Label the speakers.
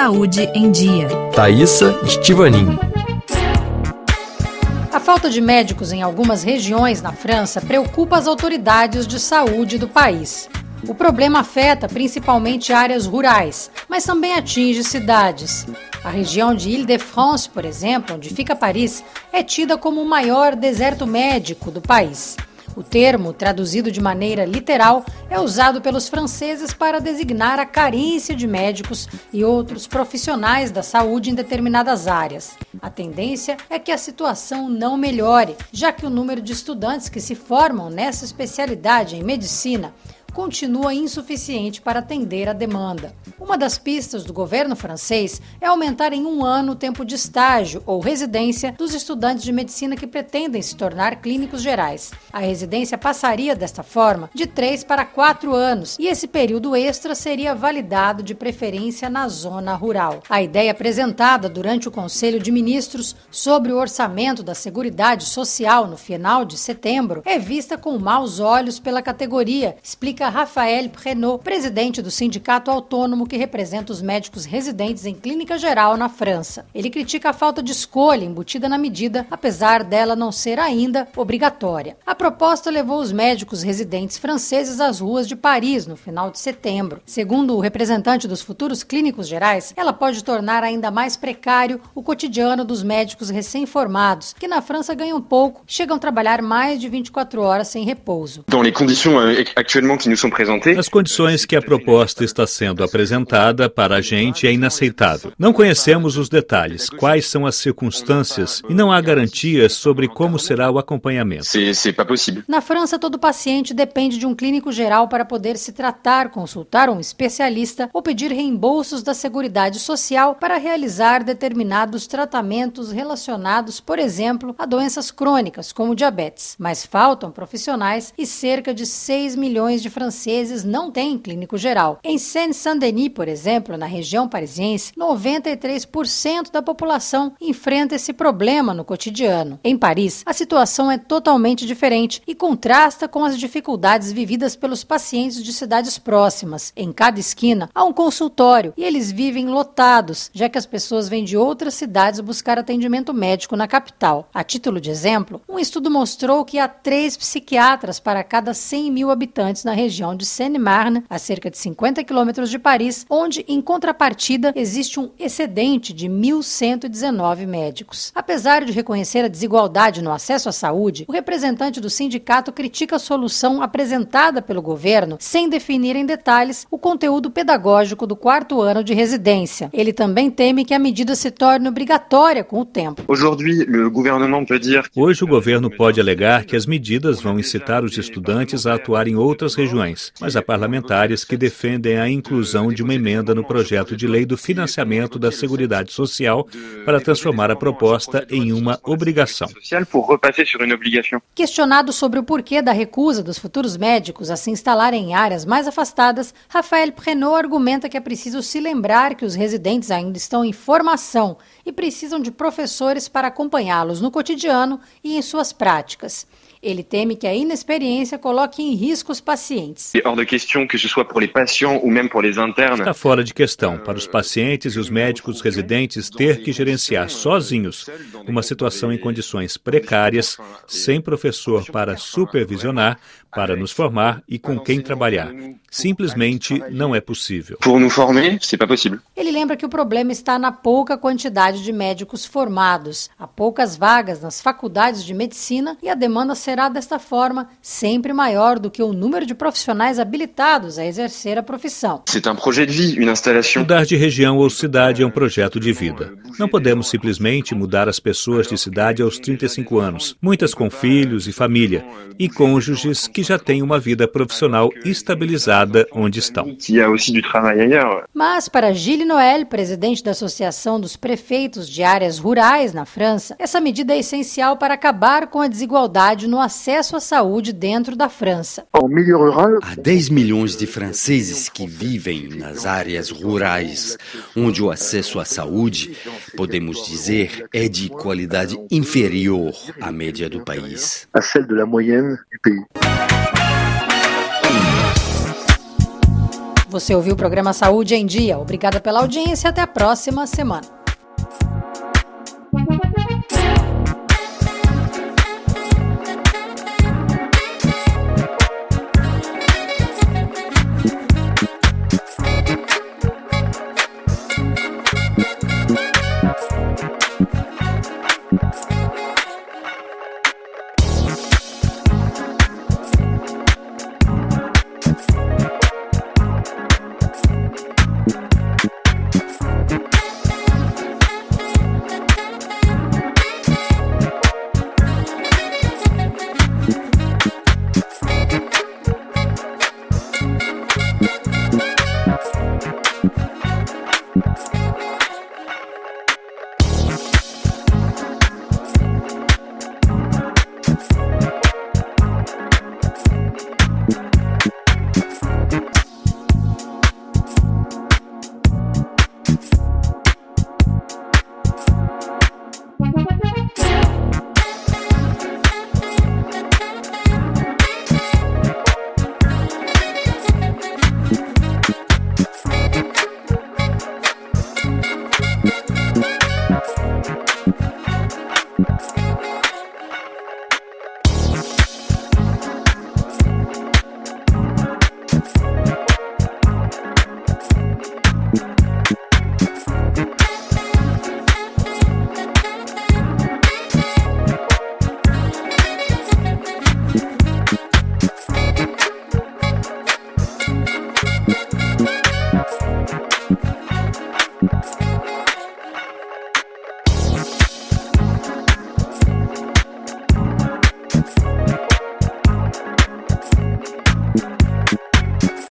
Speaker 1: Saúde em Dia.
Speaker 2: Thaisa Stivanin.
Speaker 3: A falta de médicos em algumas regiões na França preocupa as autoridades de saúde do país. O problema afeta principalmente áreas rurais, mas também atinge cidades. A região de Ile-de-France, por exemplo, onde fica Paris, é tida como o maior deserto médico do país. O termo, traduzido de maneira literal, é usado pelos franceses para designar a carência de médicos e outros profissionais da saúde em determinadas áreas. A tendência é que a situação não melhore, já que o número de estudantes que se formam nessa especialidade em medicina continua insuficiente para atender a demanda. Uma das pistas do governo francês é aumentar em um ano o tempo de estágio ou residência dos estudantes de medicina que pretendem se tornar clínicos gerais. A residência passaria, desta forma, de três para quatro anos e esse período extra seria validado de preferência na zona rural. A ideia apresentada durante o Conselho de Ministros sobre o orçamento da Seguridade Social no final de setembro é vista com maus olhos pela categoria, explica explica Rafael Prenot, presidente do sindicato autônomo que representa os médicos residentes em clínica geral na França. Ele critica a falta de escolha embutida na medida, apesar dela não ser ainda obrigatória. A proposta levou os médicos residentes franceses às ruas de Paris no final de setembro. Segundo o representante dos futuros clínicos gerais, ela pode tornar ainda mais precário o cotidiano dos médicos recém-formados, que na França ganham pouco chegam a trabalhar mais de 24 horas sem repouso.
Speaker 4: Dans les conditions euh, actuellement qui
Speaker 5: as condições que a proposta está sendo apresentada para a gente é inaceitável. Não conhecemos os detalhes, quais são as circunstâncias e não há garantias sobre como será o acompanhamento.
Speaker 3: Na França, todo paciente depende de um clínico geral para poder se tratar, consultar um especialista ou pedir reembolsos da Seguridade Social para realizar determinados tratamentos relacionados, por exemplo, a doenças crônicas, como diabetes. Mas faltam profissionais e cerca de 6 milhões de franceses não têm clínico geral. Em Seine-Saint-Denis, por exemplo, na região parisiense, 93% da população enfrenta esse problema no cotidiano. Em Paris, a situação é totalmente diferente e contrasta com as dificuldades vividas pelos pacientes de cidades próximas. Em cada esquina há um consultório e eles vivem lotados, já que as pessoas vêm de outras cidades buscar atendimento médico na capital. A título de exemplo, um estudo mostrou que há três psiquiatras para cada 100 mil habitantes na região região de Seine-Marne, a cerca de 50 quilômetros de Paris, onde, em contrapartida, existe um excedente de 1.119 médicos. Apesar de reconhecer a desigualdade no acesso à saúde, o representante do sindicato critica a solução apresentada pelo governo sem definir em detalhes o conteúdo pedagógico do quarto ano de residência. Ele também teme que a medida se torne obrigatória com o tempo.
Speaker 5: Hoje o governo pode alegar que as medidas vão incitar os estudantes a atuar em outras regiões regiões, mas há parlamentares que defendem a inclusão de uma emenda no projeto de lei do financiamento da Seguridade Social para transformar a proposta em uma obrigação.
Speaker 3: Questionado sobre o porquê da recusa dos futuros médicos a se instalarem em áreas mais afastadas, Rafael Prenot argumenta que é preciso se lembrar que os residentes ainda estão em formação e precisam de professores para acompanhá-los no cotidiano e em suas práticas. Ele teme que a inexperiência coloque em risco os pacientes.
Speaker 5: Está fora de questão para os pacientes e os médicos residentes ter que gerenciar sozinhos uma situação em condições precárias, sem professor para supervisionar, para nos formar e com quem trabalhar. Simplesmente não é possível.
Speaker 3: Ele lembra que o problema está na pouca quantidade de médicos formados, há poucas vagas nas faculdades de medicina e a demanda será desta forma sempre maior do que o número de profissionais habilitados a exercer a profissão.
Speaker 5: Mudar de região ou cidade é um projeto de vida. Não podemos simplesmente mudar as pessoas de cidade aos 35 anos, muitas com filhos e família, e cônjuges que já têm uma vida profissional estabilizada onde estão.
Speaker 3: Mas para Gilles Noël, presidente da Associação dos Prefeitos de Áreas Rurais na França, essa medida é essencial para acabar com a desigualdade no acesso à saúde dentro da França.
Speaker 6: Há 10 milhões de franceses que vivem nas áreas rurais, onde o acesso à saúde, podemos dizer, é de qualidade inferior à média do país.
Speaker 3: Você ouviu o programa Saúde em Dia. Obrigada pela audiência e até a próxima semana.